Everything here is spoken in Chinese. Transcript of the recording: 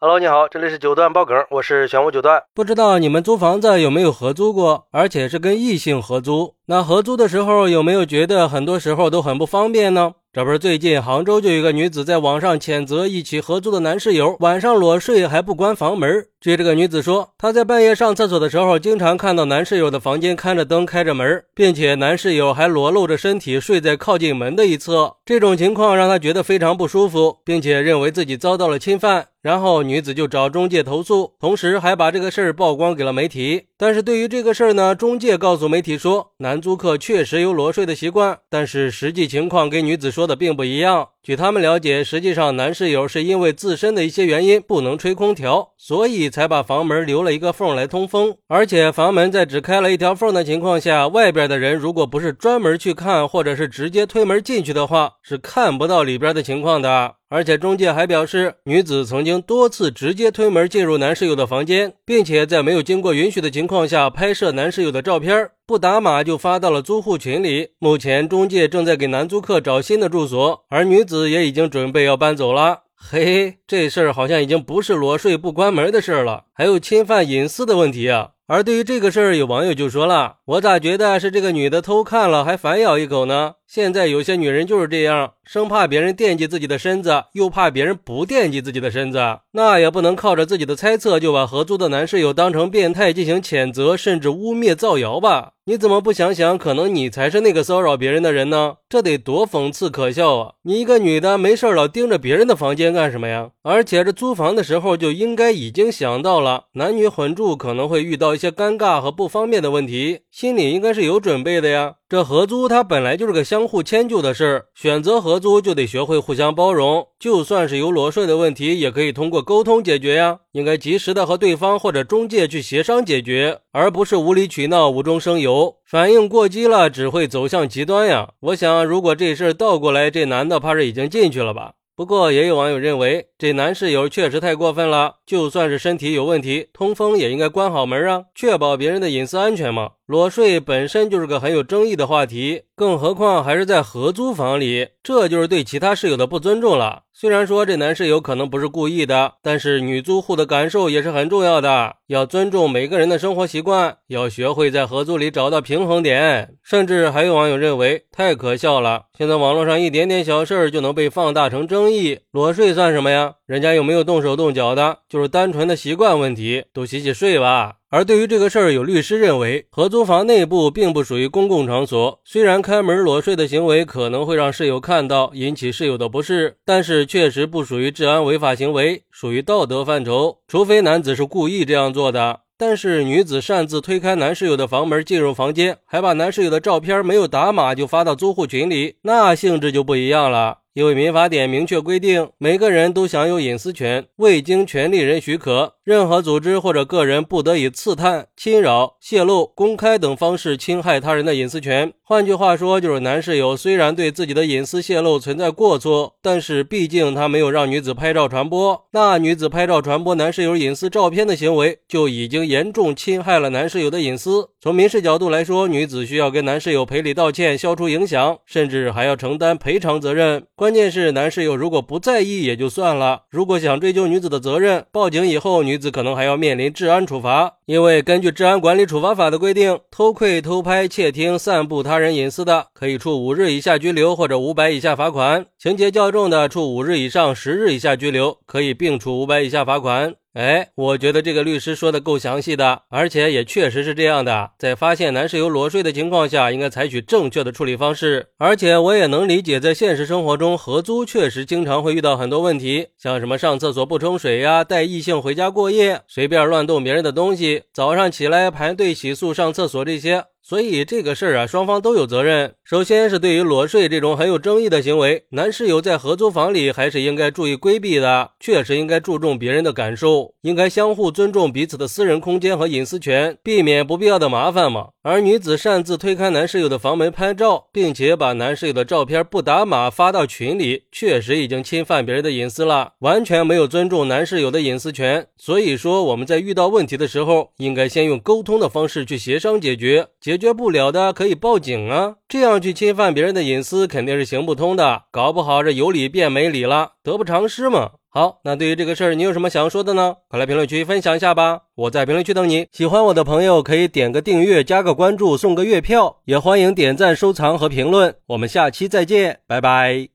Hello，你好，这里是九段爆梗，我是玄武九段。不知道你们租房子有没有合租过，而且是跟异性合租？那合租的时候有没有觉得很多时候都很不方便呢？这不是最近杭州就有一个女子在网上谴责一起合租的男室友晚上裸睡还不关房门。据这个女子说，她在半夜上厕所的时候，经常看到男室友的房间开着灯、开着门，并且男室友还裸露着身体睡在靠近门的一侧。这种情况让她觉得非常不舒服，并且认为自己遭到了侵犯。然后女子就找中介投诉，同时还把这个事儿曝光给了媒体。但是对于这个事儿呢，中介告诉媒体说，男租客确实有裸睡的习惯，但是实际情况跟女子说的并不一样。据他们了解，实际上男室友是因为自身的一些原因不能吹空调，所以才把房门留了一个缝来通风。而且房门在只开了一条缝的情况下，外边的人如果不是专门去看，或者是直接推门进去的话，是看不到里边的情况的。而且中介还表示，女子曾经多次直接推门进入男室友的房间，并且在没有经过允许的情况下拍摄男室友的照片，不打码就发到了租户群里。目前中介正在给男租客找新的住所，而女子也已经准备要搬走了。嘿嘿，这事儿好像已经不是裸睡不关门的事儿了，还有侵犯隐私的问题啊！而对于这个事儿，有网友就说了：“我咋觉得是这个女的偷看了，还反咬一口呢？现在有些女人就是这样。”生怕别人惦记自己的身子，又怕别人不惦记自己的身子，那也不能靠着自己的猜测就把合租的男室友当成变态进行谴责，甚至污蔑造谣吧？你怎么不想想，可能你才是那个骚扰别人的人呢？这得多讽刺可笑啊！你一个女的没事老盯着别人的房间干什么呀？而且这租房的时候就应该已经想到了男女混住可能会遇到一些尴尬和不方便的问题，心里应该是有准备的呀。这合租它本来就是个相相互迁就的事儿，选择合租就得学会互相包容，就算是有裸睡的问题，也可以通过沟通解决呀。应该及时的和对方或者中介去协商解决，而不是无理取闹、无中生有。反应过激了，只会走向极端呀。我想，如果这事儿倒过来，这男的怕是已经进去了吧。不过，也有网友认为，这男室友确实太过分了。就算是身体有问题，通风也应该关好门啊，确保别人的隐私安全嘛。裸睡本身就是个很有争议的话题，更何况还是在合租房里，这就是对其他室友的不尊重了。虽然说这男室友可能不是故意的，但是女租户的感受也是很重要的，要尊重每个人的生活习惯，要学会在合租里找到平衡点。甚至还有网友认为，太可笑了，现在网络上一点点小事儿就能被放大成争议，裸睡算什么呀？人家又没有动手动脚的，就是单纯的习惯问题，都洗洗睡吧。而对于这个事儿，有律师认为，合租房内部并不属于公共场所，虽然开门裸睡的行为可能会让室友看到，引起室友的不适，但是确实不属于治安违法行为，属于道德范畴。除非男子是故意这样做的，但是女子擅自推开男室友的房门进入房间，还把男室友的照片没有打码就发到租户群里，那性质就不一样了。因为民法典明确规定，每个人都享有隐私权，未经权利人许可，任何组织或者个人不得以刺探、侵扰、泄露、公开等方式侵害他人的隐私权。换句话说，就是男室友虽然对自己的隐私泄露存在过错，但是毕竟他没有让女子拍照传播，那女子拍照传播男室友隐私照片的行为，就已经严重侵害了男室友的隐私。从民事角度来说，女子需要跟男室友赔礼道歉，消除影响，甚至还要承担赔偿责任。关。关键是男室友如果不在意也就算了，如果想追究女子的责任，报警以后，女子可能还要面临治安处罚。因为根据《治安管理处罚法》的规定，偷窥、偷拍、窃听、散布他人隐私的，可以处五日以下拘留或者五百以下罚款；情节较重的，处五日以上十日以下拘留，可以并处五百以下罚款。哎，我觉得这个律师说的够详细的，而且也确实是这样的。在发现男室友裸睡的情况下，应该采取正确的处理方式。而且我也能理解，在现实生活中，合租确实经常会遇到很多问题，像什么上厕所不冲水呀，带异性回家过夜，随便乱动别人的东西，早上起来排队洗漱、上厕所这些。所以这个事儿啊，双方都有责任。首先是对于裸睡这种很有争议的行为，男室友在合租房里还是应该注意规避的。确实应该注重别人的感受，应该相互尊重彼此的私人空间和隐私权，避免不必要的麻烦嘛。而女子擅自推开男室友的房门拍照，并且把男室友的照片不打码发到群里，确实已经侵犯别人的隐私了，完全没有尊重男室友的隐私权。所以说，我们在遇到问题的时候，应该先用沟通的方式去协商解决解。解决不了的可以报警啊！这样去侵犯别人的隐私肯定是行不通的，搞不好这有理变没理了，得不偿失嘛。好，那对于这个事儿，你有什么想要说的呢？快来评论区分享一下吧，我在评论区等你。喜欢我的朋友可以点个订阅、加个关注、送个月票，也欢迎点赞、收藏和评论。我们下期再见，拜拜。